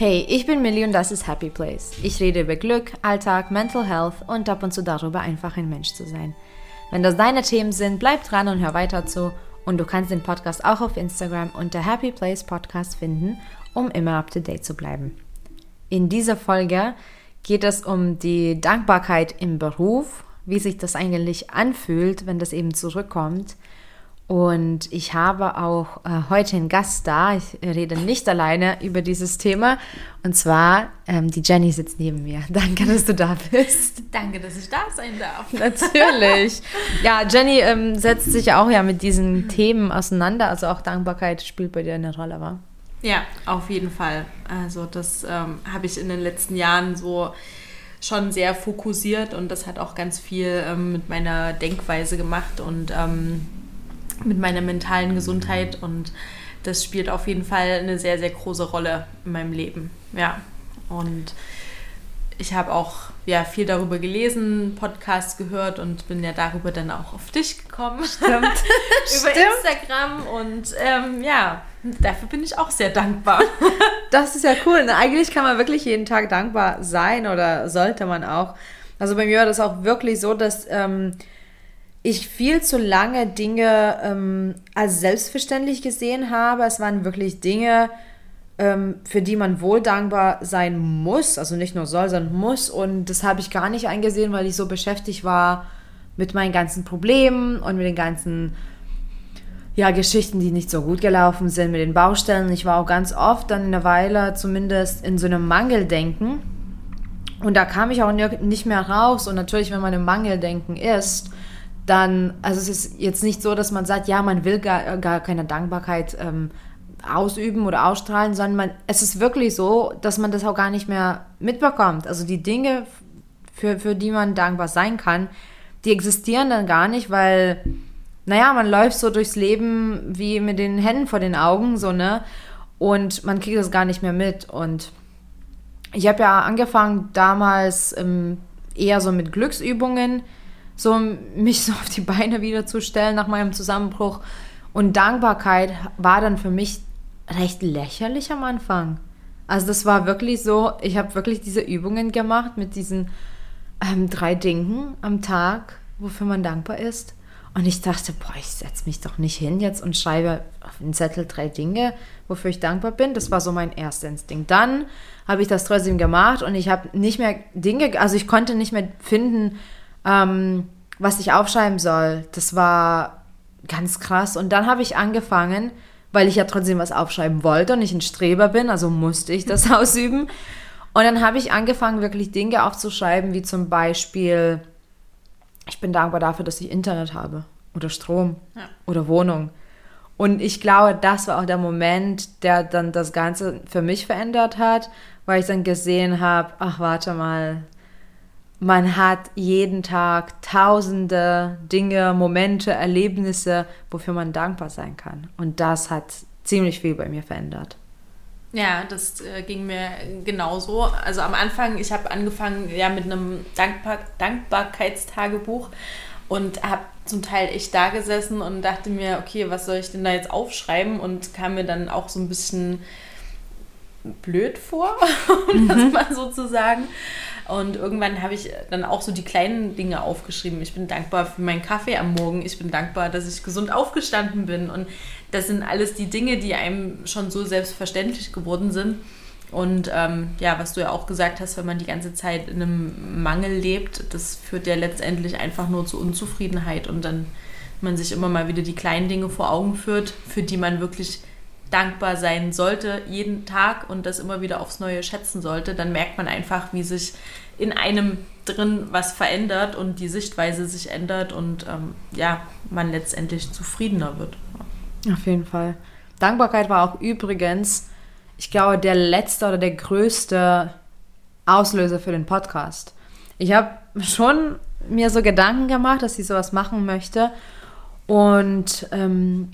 Hey, ich bin Millie und das ist Happy Place. Ich rede über Glück, Alltag, Mental Health und ab und zu darüber, einfach ein Mensch zu sein. Wenn das deine Themen sind, bleib dran und hör weiter zu. Und du kannst den Podcast auch auf Instagram unter Happy Place Podcast finden, um immer up to date zu bleiben. In dieser Folge geht es um die Dankbarkeit im Beruf, wie sich das eigentlich anfühlt, wenn das eben zurückkommt und ich habe auch äh, heute einen Gast da. Ich rede nicht alleine über dieses Thema. Und zwar, ähm, die Jenny sitzt neben mir. Danke, dass du da bist. Danke, dass ich da sein darf. Natürlich. Ja, Jenny ähm, setzt sich auch ja mit diesen Themen auseinander. Also auch Dankbarkeit spielt bei dir eine Rolle, wa? Ja, auf jeden Fall. Also das ähm, habe ich in den letzten Jahren so schon sehr fokussiert und das hat auch ganz viel ähm, mit meiner Denkweise gemacht und ähm, mit meiner mentalen Gesundheit und das spielt auf jeden Fall eine sehr, sehr große Rolle in meinem Leben. Ja, und ich habe auch ja, viel darüber gelesen, Podcasts gehört und bin ja darüber dann auch auf dich gekommen. Stimmt. Über Stimmt. Instagram und ähm, ja, dafür bin ich auch sehr dankbar. Das ist ja cool. Ne? Eigentlich kann man wirklich jeden Tag dankbar sein oder sollte man auch. Also bei mir war das auch wirklich so, dass ähm, ich viel zu lange Dinge ähm, als selbstverständlich gesehen habe. Es waren wirklich Dinge, ähm, für die man wohl dankbar sein muss. Also nicht nur soll, sondern muss. Und das habe ich gar nicht eingesehen, weil ich so beschäftigt war mit meinen ganzen Problemen und mit den ganzen ja, Geschichten, die nicht so gut gelaufen sind, mit den Baustellen. Ich war auch ganz oft dann eine Weile zumindest in so einem Mangeldenken. Und da kam ich auch nicht mehr raus. Und natürlich, wenn man im Mangeldenken ist, dann, also es ist jetzt nicht so, dass man sagt, ja, man will gar, gar keine Dankbarkeit ähm, ausüben oder ausstrahlen, sondern man, es ist wirklich so, dass man das auch gar nicht mehr mitbekommt. Also die Dinge, für, für die man dankbar sein kann, die existieren dann gar nicht, weil, naja, man läuft so durchs Leben wie mit den Händen vor den Augen, so, ne? Und man kriegt das gar nicht mehr mit. Und ich habe ja angefangen damals ähm, eher so mit Glücksübungen, so mich so auf die Beine wieder zu stellen nach meinem Zusammenbruch. Und Dankbarkeit war dann für mich recht lächerlich am Anfang. Also das war wirklich so, ich habe wirklich diese Übungen gemacht mit diesen ähm, drei Dingen am Tag, wofür man dankbar ist. Und ich dachte, boah, ich setze mich doch nicht hin jetzt und schreibe auf den Zettel drei Dinge, wofür ich dankbar bin. Das war so mein erster Instinkt. Dann habe ich das trotzdem gemacht und ich habe nicht mehr Dinge, also ich konnte nicht mehr finden, ähm, was ich aufschreiben soll. Das war ganz krass. Und dann habe ich angefangen, weil ich ja trotzdem was aufschreiben wollte und ich ein Streber bin, also musste ich das ausüben. Und dann habe ich angefangen, wirklich Dinge aufzuschreiben, wie zum Beispiel, ich bin dankbar dafür, dass ich Internet habe oder Strom ja. oder Wohnung. Und ich glaube, das war auch der Moment, der dann das Ganze für mich verändert hat, weil ich dann gesehen habe, ach warte mal, man hat jeden Tag tausende Dinge, Momente, Erlebnisse, wofür man dankbar sein kann. Und das hat ziemlich viel bei mir verändert. Ja, das äh, ging mir genauso. Also am Anfang, ich habe angefangen ja mit einem Dankbar Dankbarkeitstagebuch und habe zum Teil echt da gesessen und dachte mir, okay, was soll ich denn da jetzt aufschreiben? Und kam mir dann auch so ein bisschen blöd vor, um mhm. das mal so zu sagen. Und irgendwann habe ich dann auch so die kleinen Dinge aufgeschrieben. Ich bin dankbar für meinen Kaffee am Morgen. Ich bin dankbar, dass ich gesund aufgestanden bin. Und das sind alles die Dinge, die einem schon so selbstverständlich geworden sind. Und ähm, ja, was du ja auch gesagt hast, wenn man die ganze Zeit in einem Mangel lebt, das führt ja letztendlich einfach nur zu Unzufriedenheit und dann man sich immer mal wieder die kleinen Dinge vor Augen führt, für die man wirklich dankbar sein sollte, jeden Tag und das immer wieder aufs Neue schätzen sollte, dann merkt man einfach, wie sich in einem drin was verändert und die Sichtweise sich ändert und ähm, ja, man letztendlich zufriedener wird. Auf jeden Fall. Dankbarkeit war auch übrigens, ich glaube, der letzte oder der größte Auslöser für den Podcast. Ich habe schon mir so Gedanken gemacht, dass ich sowas machen möchte und ähm,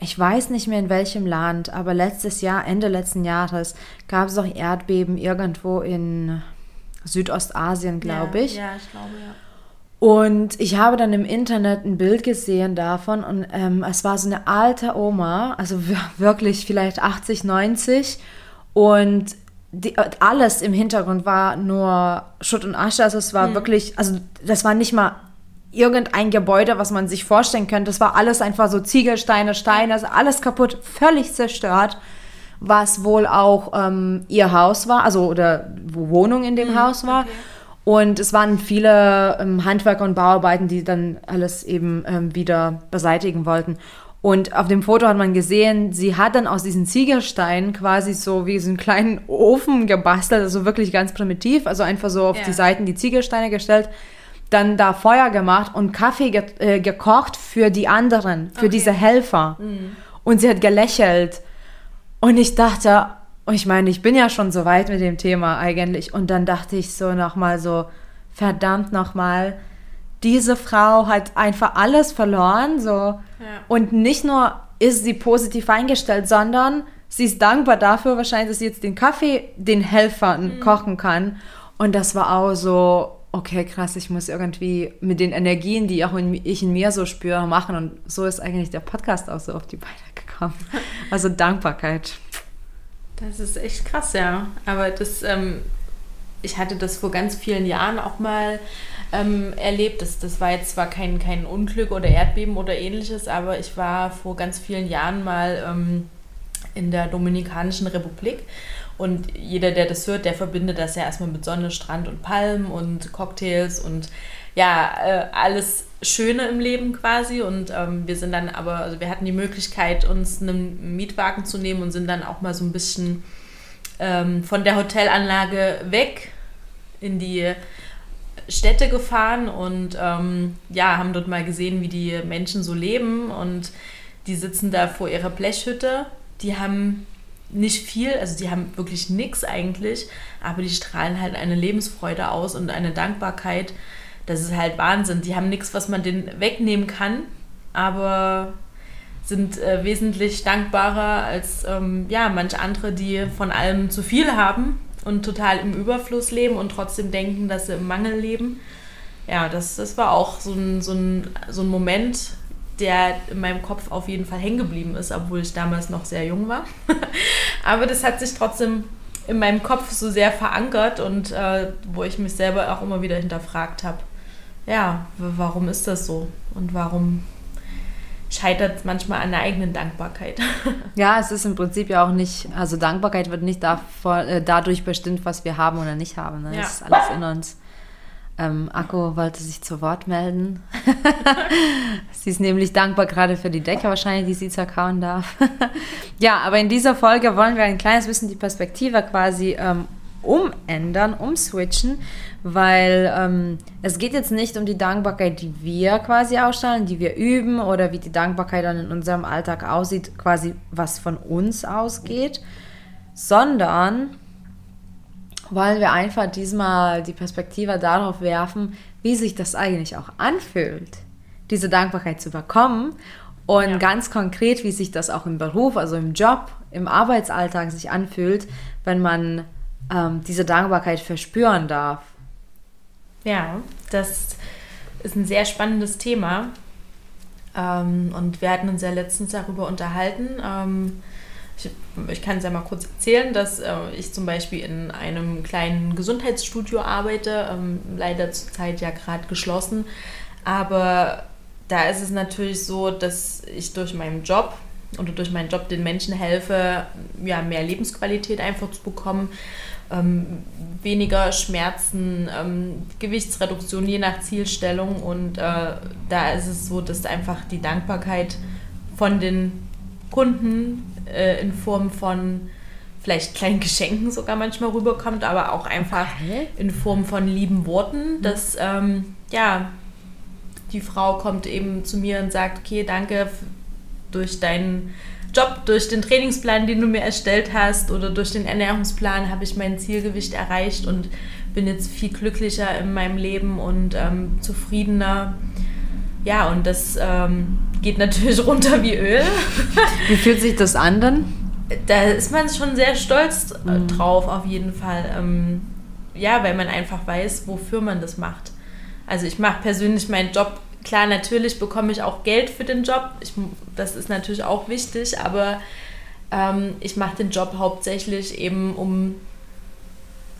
ich weiß nicht mehr in welchem Land, aber letztes Jahr, Ende letzten Jahres, gab es auch Erdbeben irgendwo in Südostasien, glaube ja, ich. Ja, ich glaube, ja. Und ich habe dann im Internet ein Bild gesehen davon und ähm, es war so eine alte Oma, also wirklich vielleicht 80, 90 und die, alles im Hintergrund war nur Schutt und Asche. Also es war mhm. wirklich, also das war nicht mal irgendein Gebäude, was man sich vorstellen könnte. Das war alles einfach so Ziegelsteine, Steine, also alles kaputt, völlig zerstört. Was wohl auch ähm, ihr Haus war, also oder Wohnung in dem mhm, Haus war. Okay. Und es waren viele ähm, Handwerker und Bauarbeiten, die dann alles eben ähm, wieder beseitigen wollten. Und auf dem Foto hat man gesehen, sie hat dann aus diesen Ziegelsteinen quasi so wie so einen kleinen Ofen gebastelt, also wirklich ganz primitiv, also einfach so auf ja. die Seiten die Ziegelsteine gestellt, dann da Feuer gemacht und Kaffee ge äh, gekocht für die anderen, für okay. diese Helfer. Mhm. Und sie hat gelächelt. Und ich dachte, ich meine, ich bin ja schon so weit mit dem Thema eigentlich. Und dann dachte ich so nochmal so, verdammt nochmal, diese Frau hat einfach alles verloren, so. Ja. Und nicht nur ist sie positiv eingestellt, sondern sie ist dankbar dafür wahrscheinlich, dass sie jetzt den Kaffee den Helfern mhm. kochen kann. Und das war auch so, okay, krass, ich muss irgendwie mit den Energien, die auch in, ich in mir so spüre, machen. Und so ist eigentlich der Podcast auch so auf die Beine gekommen. Also Dankbarkeit. Das ist echt krass, ja. Aber das, ähm, ich hatte das vor ganz vielen Jahren auch mal ähm, erlebt. Das, das war jetzt zwar kein, kein Unglück oder Erdbeben oder ähnliches, aber ich war vor ganz vielen Jahren mal ähm, in der Dominikanischen Republik. Und jeder, der das hört, der verbindet das ja erstmal mit Sonne, Strand und Palmen und Cocktails und ja, äh, alles Schöne im Leben quasi. Und ähm, wir sind dann aber, also wir hatten die Möglichkeit, uns einen Mietwagen zu nehmen und sind dann auch mal so ein bisschen ähm, von der Hotelanlage weg in die Städte gefahren und ähm, ja, haben dort mal gesehen, wie die Menschen so leben und die sitzen da vor ihrer Blechhütte. Die haben nicht viel, also die haben wirklich nichts eigentlich, aber die strahlen halt eine Lebensfreude aus und eine Dankbarkeit. Das ist halt Wahnsinn. Die haben nichts, was man denen wegnehmen kann, aber sind äh, wesentlich dankbarer als ähm, ja, manche andere, die von allem zu viel haben und total im Überfluss leben und trotzdem denken, dass sie im Mangel leben. Ja, das, das war auch so ein, so, ein, so ein Moment, der in meinem Kopf auf jeden Fall hängen geblieben ist, obwohl ich damals noch sehr jung war. Aber das hat sich trotzdem in meinem Kopf so sehr verankert und äh, wo ich mich selber auch immer wieder hinterfragt habe, ja, warum ist das so und warum scheitert es manchmal an der eigenen Dankbarkeit. Ja, es ist im Prinzip ja auch nicht, also Dankbarkeit wird nicht davor, äh, dadurch bestimmt, was wir haben oder nicht haben. Ne? Ja. Das ist alles in uns. Ähm, Akko wollte sich zu Wort melden. sie ist nämlich dankbar gerade für die Decke wahrscheinlich, die sie zerkauen darf. ja, aber in dieser Folge wollen wir ein kleines bisschen die Perspektive quasi ähm, umändern, umswitchen, weil ähm, es geht jetzt nicht um die Dankbarkeit, die wir quasi ausstrahlen, die wir üben oder wie die Dankbarkeit dann in unserem Alltag aussieht, quasi was von uns ausgeht, sondern wollen wir einfach diesmal die Perspektive darauf werfen, wie sich das eigentlich auch anfühlt, diese Dankbarkeit zu bekommen und ja. ganz konkret, wie sich das auch im Beruf, also im Job, im Arbeitsalltag sich anfühlt, wenn man ähm, diese Dankbarkeit verspüren darf. Ja, das ist ein sehr spannendes Thema. Ähm, und wir hatten uns ja letztens darüber unterhalten. Ähm, ich, ich kann es ja mal kurz erzählen, dass äh, ich zum Beispiel in einem kleinen Gesundheitsstudio arbeite, ähm, leider zurzeit ja gerade geschlossen. Aber da ist es natürlich so, dass ich durch meinen Job oder durch meinen Job den Menschen helfe, ja, mehr Lebensqualität einfach zu bekommen ähm, weniger Schmerzen, ähm, Gewichtsreduktion je nach Zielstellung. Und äh, da ist es so, dass einfach die Dankbarkeit von den Kunden äh, in Form von vielleicht kleinen Geschenken sogar manchmal rüberkommt, aber auch einfach okay. in Form von lieben Worten, mhm. dass ähm, ja die Frau kommt eben zu mir und sagt, okay, danke durch deinen Job, durch den Trainingsplan, den du mir erstellt hast oder durch den Ernährungsplan habe ich mein Zielgewicht erreicht und bin jetzt viel glücklicher in meinem Leben und ähm, zufriedener. Ja, und das ähm, geht natürlich runter wie Öl. Wie fühlt sich das an dann? Da ist man schon sehr stolz mhm. drauf, auf jeden Fall. Ähm, ja, weil man einfach weiß, wofür man das macht. Also ich mache persönlich meinen Job klar, natürlich bekomme ich auch Geld für den Job. Ich, das ist natürlich auch wichtig, aber ähm, ich mache den Job hauptsächlich eben, um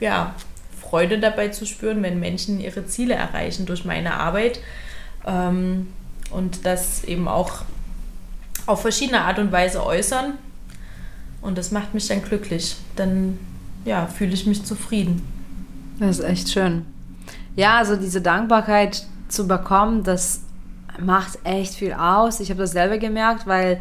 ja, Freude dabei zu spüren, wenn Menschen ihre Ziele erreichen durch meine Arbeit. Ähm, und das eben auch auf verschiedene Art und Weise äußern. Und das macht mich dann glücklich. Dann ja, fühle ich mich zufrieden. Das ist echt schön. Ja, also diese Dankbarkeit zu bekommen, das macht echt viel aus. Ich habe das selber gemerkt, weil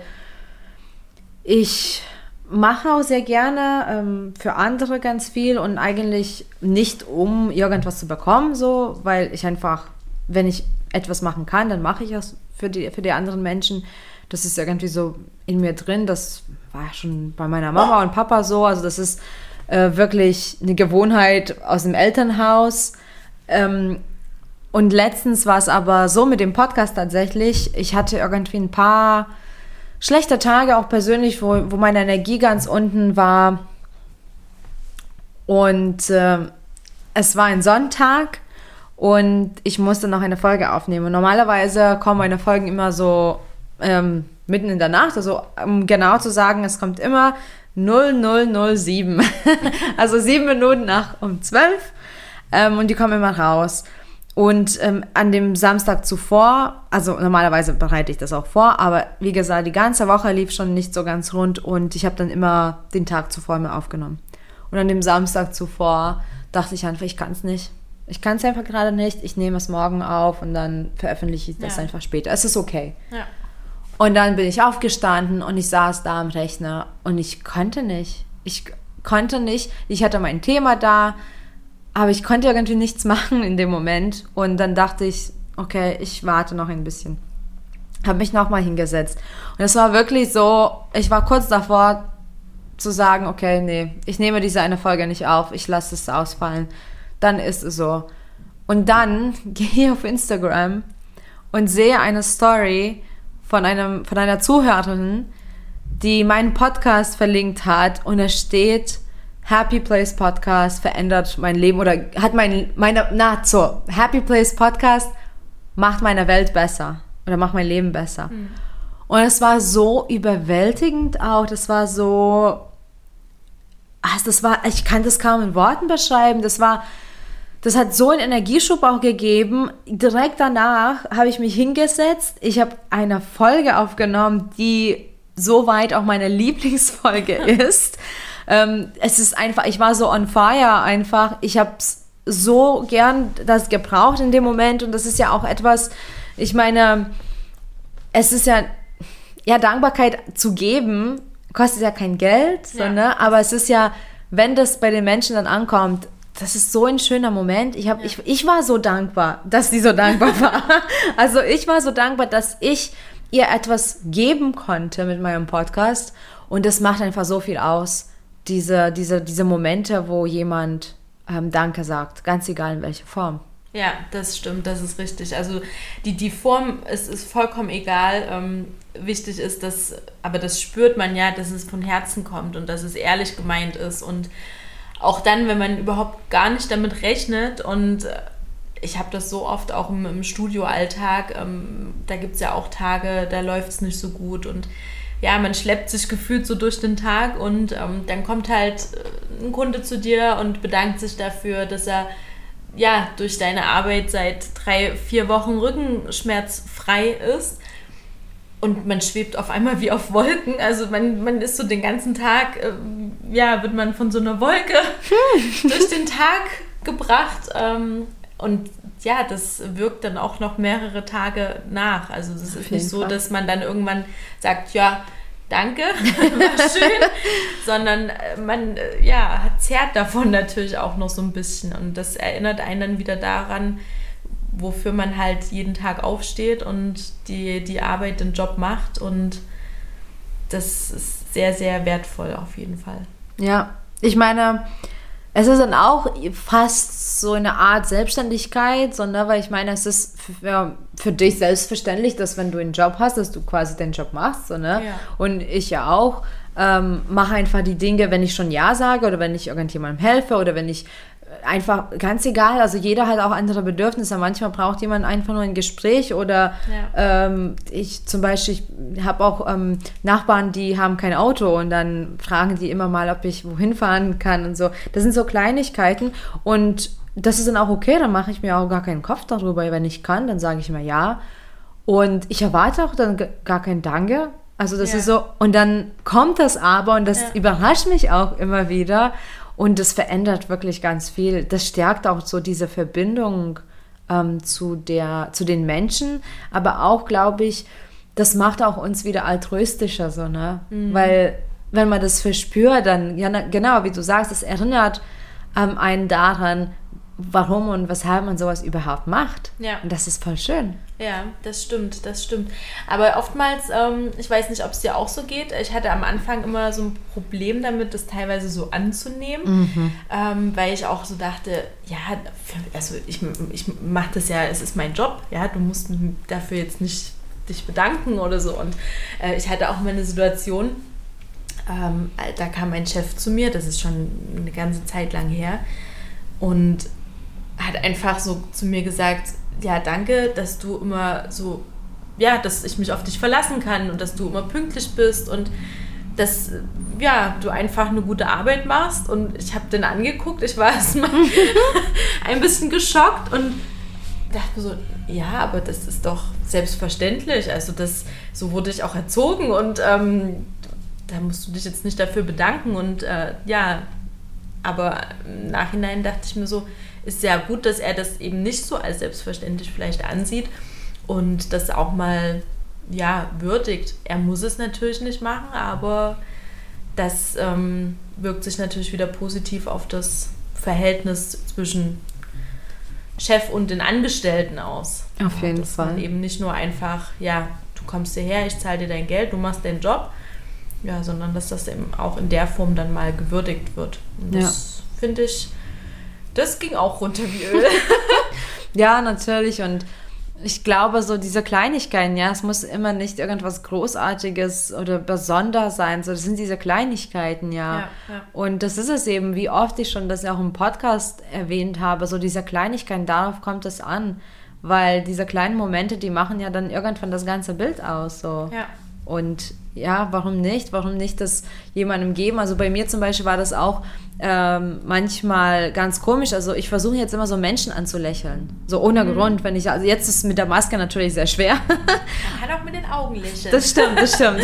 ich mache auch sehr gerne ähm, für andere ganz viel und eigentlich nicht um irgendwas zu bekommen, so, weil ich einfach, wenn ich etwas machen kann, dann mache ich es für die, für die anderen Menschen. Das ist irgendwie so in mir drin. Das war schon bei meiner Mama und Papa so. Also das ist äh, wirklich eine Gewohnheit aus dem Elternhaus. Ähm, und letztens war es aber so mit dem Podcast tatsächlich. Ich hatte irgendwie ein paar schlechte Tage, auch persönlich, wo, wo meine Energie ganz unten war. Und äh, es war ein Sonntag und ich musste noch eine Folge aufnehmen. Normalerweise kommen meine Folgen immer so ähm, mitten in der Nacht. Also um genau zu sagen, es kommt immer 0007. also sieben Minuten nach um zwölf. Ähm, und die kommen immer raus. Und ähm, an dem Samstag zuvor, also normalerweise bereite ich das auch vor, aber wie gesagt, die ganze Woche lief schon nicht so ganz rund und ich habe dann immer den Tag zuvor mir aufgenommen. Und an dem Samstag zuvor dachte ich einfach, ich kann es nicht. Ich kann es einfach gerade nicht. Ich nehme es morgen auf und dann veröffentliche ich das ja. einfach später. Es ist okay. Ja. Und dann bin ich aufgestanden und ich saß da am Rechner und ich konnte nicht. Ich konnte nicht. Ich hatte mein Thema da aber ich konnte irgendwie nichts machen in dem Moment. Und dann dachte ich, okay, ich warte noch ein bisschen. Habe mich nochmal hingesetzt. Und es war wirklich so, ich war kurz davor zu sagen, okay, nee, ich nehme diese eine Folge nicht auf, ich lasse es ausfallen. Dann ist es so. Und dann gehe ich auf Instagram und sehe eine Story von, einem, von einer Zuhörerin, die meinen Podcast verlinkt hat und es steht, Happy Place Podcast verändert mein Leben oder hat mein, meine, na, so, Happy Place Podcast macht meine Welt besser oder macht mein Leben besser. Mhm. Und es war so überwältigend auch, das war so, also das war, ich kann das kaum in Worten beschreiben, das war, das hat so einen Energieschub auch gegeben. Direkt danach habe ich mich hingesetzt, ich habe eine Folge aufgenommen, die soweit auch meine Lieblingsfolge ist. Ähm, es ist einfach, ich war so on fire einfach. Ich habe so gern das gebraucht in dem Moment und das ist ja auch etwas, ich meine, es ist ja, ja, Dankbarkeit zu geben, kostet ja kein Geld, ja. ne? aber es ist ja, wenn das bei den Menschen dann ankommt, das ist so ein schöner Moment. Ich, hab, ja. ich, ich war so dankbar, dass sie so dankbar war. also ich war so dankbar, dass ich ihr etwas geben konnte mit meinem Podcast und das macht einfach so viel aus diese, diese, diese Momente, wo jemand ähm, Danke sagt, ganz egal in welcher Form. Ja, das stimmt, das ist richtig. Also die, die Form ist, ist vollkommen egal. Ähm, wichtig ist, dass, aber das spürt man ja, dass es von Herzen kommt und dass es ehrlich gemeint ist. Und auch dann, wenn man überhaupt gar nicht damit rechnet und äh, ich habe das so oft auch im, im Studioalltag, ähm, da gibt es ja auch Tage, da läuft es nicht so gut und ja, man schleppt sich gefühlt so durch den Tag und ähm, dann kommt halt äh, ein Kunde zu dir und bedankt sich dafür, dass er ja durch deine Arbeit seit drei, vier Wochen rückenschmerzfrei ist. Und man schwebt auf einmal wie auf Wolken. Also man, man ist so den ganzen Tag, äh, ja, wird man von so einer Wolke durch den Tag gebracht. Ähm, und ja, das wirkt dann auch noch mehrere Tage nach. Also es ist nicht so, Fall. dass man dann irgendwann sagt, ja, danke, war schön, sondern äh, man äh, ja, zehrt davon natürlich auch noch so ein bisschen. Und das erinnert einen dann wieder daran, wofür man halt jeden Tag aufsteht und die, die Arbeit, den Job macht. Und das ist sehr, sehr wertvoll auf jeden Fall. Ja, ich meine, es ist dann auch fast so eine Art Selbstständigkeit, sondern weil ich meine, es ist für, für, dich selbstverständlich, dass wenn du einen Job hast, dass du quasi den Job machst. So, ne? Ja. Und ich ja auch. Ähm, mache einfach die Dinge, wenn ich schon Ja sage oder wenn ich irgendjemandem helfe oder wenn ich einfach ganz egal, also jeder hat auch andere Bedürfnisse. Manchmal braucht jemand einfach nur ein Gespräch oder ja. ähm, ich zum Beispiel, ich habe auch ähm, Nachbarn, die haben kein Auto und dann fragen die immer mal, ob ich wohin fahren kann und so. Das sind so Kleinigkeiten und das ist dann auch okay, dann mache ich mir auch gar keinen Kopf darüber. Wenn ich kann, dann sage ich mir ja. Und ich erwarte auch dann gar kein Danke. Also das ja. ist so, und dann kommt das aber und das ja. überrascht mich auch immer wieder. Und das verändert wirklich ganz viel. Das stärkt auch so diese Verbindung ähm, zu, der, zu den Menschen. Aber auch, glaube ich, das macht auch uns wieder altruistischer, so, ne? Mhm. Weil, wenn man das verspürt, dann, ja, genau, wie du sagst, es erinnert ähm, einen daran, warum und weshalb man sowas überhaupt macht. Ja. Und das ist voll schön. Ja, das stimmt, das stimmt. Aber oftmals, ähm, ich weiß nicht, ob es dir auch so geht, ich hatte am Anfang immer so ein Problem damit, das teilweise so anzunehmen, mhm. ähm, weil ich auch so dachte, ja, also ich, ich mache das ja, es ist mein Job, ja, du musst dafür jetzt nicht dich bedanken oder so. Und äh, ich hatte auch mal eine Situation, ähm, da kam ein Chef zu mir, das ist schon eine ganze Zeit lang her, und hat einfach so zu mir gesagt, ja, danke, dass du immer so, ja, dass ich mich auf dich verlassen kann und dass du immer pünktlich bist und dass, ja, du einfach eine gute Arbeit machst. Und ich habe den angeguckt, ich war erstmal ein bisschen geschockt und dachte mir so, ja, aber das ist doch selbstverständlich. Also das, so wurde ich auch erzogen und ähm, da musst du dich jetzt nicht dafür bedanken. Und äh, ja, aber im Nachhinein dachte ich mir so, ist sehr gut, dass er das eben nicht so als selbstverständlich vielleicht ansieht und das auch mal ja würdigt. Er muss es natürlich nicht machen, aber das ähm, wirkt sich natürlich wieder positiv auf das Verhältnis zwischen Chef und den Angestellten aus. Auf jeden dass Fall. Man eben nicht nur einfach, ja, du kommst hierher, ich zahle dir dein Geld, du machst deinen Job, ja, sondern dass das eben auch in der Form dann mal gewürdigt wird. Und das ja. finde ich das ging auch runter wie Öl. ja, natürlich. Und ich glaube, so diese Kleinigkeiten, ja, es muss immer nicht irgendwas Großartiges oder besonders sein. So, das sind diese Kleinigkeiten, ja. ja, ja. Und das ist es eben, wie oft ich schon das ja auch im Podcast erwähnt habe, so diese Kleinigkeiten, darauf kommt es an. Weil diese kleinen Momente, die machen ja dann irgendwann das ganze Bild aus. So. Ja. Und ja, warum nicht? Warum nicht das jemandem geben? Also bei mir zum Beispiel war das auch ähm, manchmal ganz komisch. Also ich versuche jetzt immer so Menschen anzulächeln. So ohne mhm. Grund, wenn ich, also jetzt ist es mit der Maske natürlich sehr schwer. Man kann auch mit den Augen lächeln. Das stimmt, das stimmt.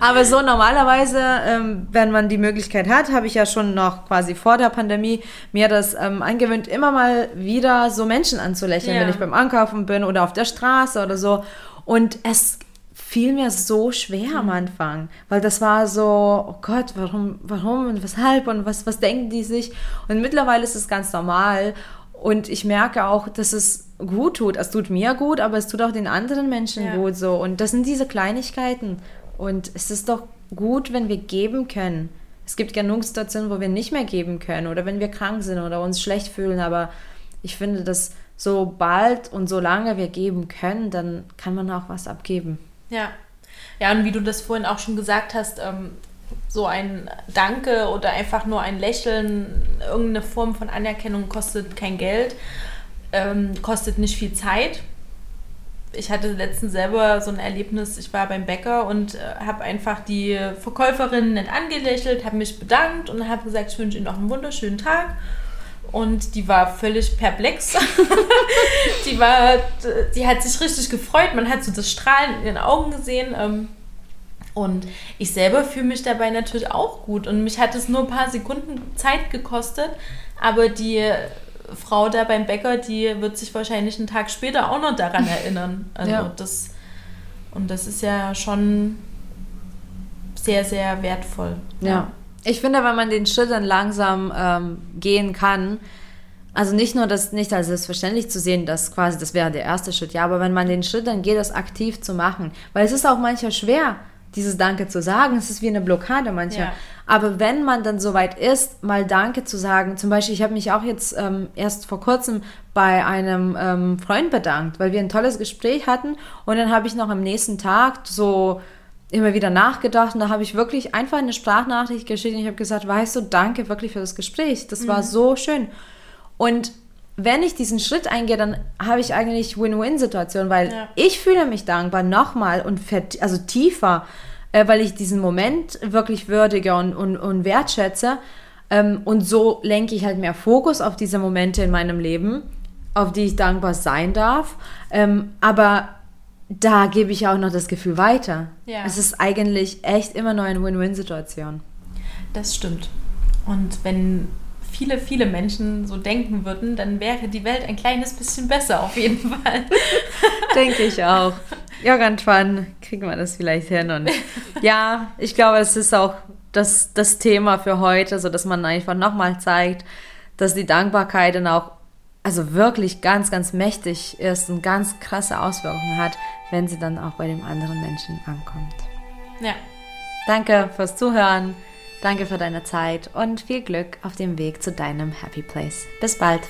Aber so normalerweise, ähm, wenn man die Möglichkeit hat, habe ich ja schon noch quasi vor der Pandemie mir das ähm, angewöhnt, immer mal wieder so Menschen anzulächeln, ja. wenn ich beim Einkaufen bin oder auf der Straße oder so. Und es fiel mir so schwer am mhm. Anfang, weil das war so, oh Gott, warum, warum und weshalb und was, was denken die sich? Und mittlerweile ist es ganz normal und ich merke auch, dass es gut tut. Es tut mir gut, aber es tut auch den anderen Menschen ja. gut so. Und das sind diese Kleinigkeiten. Und es ist doch gut, wenn wir geben können. Es gibt genug Situationen, wo wir nicht mehr geben können oder wenn wir krank sind oder uns schlecht fühlen. Aber ich finde, dass sobald und solange wir geben können, dann kann man auch was abgeben. Ja. Ja, und wie du das vorhin auch schon gesagt hast, ähm, so ein Danke oder einfach nur ein Lächeln, irgendeine Form von Anerkennung kostet kein Geld, ähm, kostet nicht viel Zeit. Ich hatte letztens selber so ein Erlebnis, ich war beim Bäcker und äh, habe einfach die Verkäuferin nett angelächelt, habe mich bedankt und habe gesagt, ich wünsche Ihnen noch einen wunderschönen Tag und die war völlig perplex. die war, die hat sich richtig gefreut. Man hat so das Strahlen in den Augen gesehen. Ähm, und ich selber fühle mich dabei natürlich auch gut. Und mich hat es nur ein paar Sekunden Zeit gekostet. Aber die Frau da beim Bäcker, die wird sich wahrscheinlich einen Tag später auch noch daran erinnern. Also ja. das, und das ist ja schon sehr, sehr wertvoll. ja. ja. Ich finde, wenn man den Schritt dann langsam ähm, gehen kann, also nicht nur das nicht als selbstverständlich zu sehen, dass quasi das wäre der erste Schritt, ja, aber wenn man den Schritt dann geht, das aktiv zu machen, weil es ist auch manchmal schwer, dieses Danke zu sagen, es ist wie eine Blockade manchmal. Ja. Aber wenn man dann soweit ist, mal Danke zu sagen, zum Beispiel, ich habe mich auch jetzt ähm, erst vor kurzem bei einem ähm, Freund bedankt, weil wir ein tolles Gespräch hatten und dann habe ich noch am nächsten Tag so immer wieder nachgedacht und da habe ich wirklich einfach eine Sprachnachricht geschickt und ich habe gesagt, weißt du, danke wirklich für das Gespräch. Das mhm. war so schön. Und wenn ich diesen Schritt eingehe, dann habe ich eigentlich Win-Win-Situation, weil Ja. ich fühle mich dankbar nochmal und also tiefer, äh, weil ich diesen Moment wirklich würdige und, und, und wertschätze. Ähm, und so lenke ich halt mehr Fokus auf diese Momente in meinem Leben, auf die ich dankbar sein darf. Ähm, aber da gebe ich auch noch das Gefühl weiter. Ja. Es ist eigentlich echt immer nur eine Win-Win-Situation. Das stimmt. Und wenn viele, viele Menschen so denken würden, dann wäre die Welt ein kleines bisschen besser, auf jeden Fall. Denke ich auch. Irgendwann kriegen wir das vielleicht hin. Und ja, ich glaube, es ist auch das, das Thema für heute, so dass man einfach nochmal zeigt, dass die Dankbarkeit dann auch also wirklich ganz, ganz mächtig ist und ganz krasse Auswirkungen hat, wenn sie dann auch bei dem anderen Menschen ankommt. Ja. Danke fürs Zuhören, danke für deine Zeit und viel Glück auf dem Weg zu deinem Happy Place. Bis bald.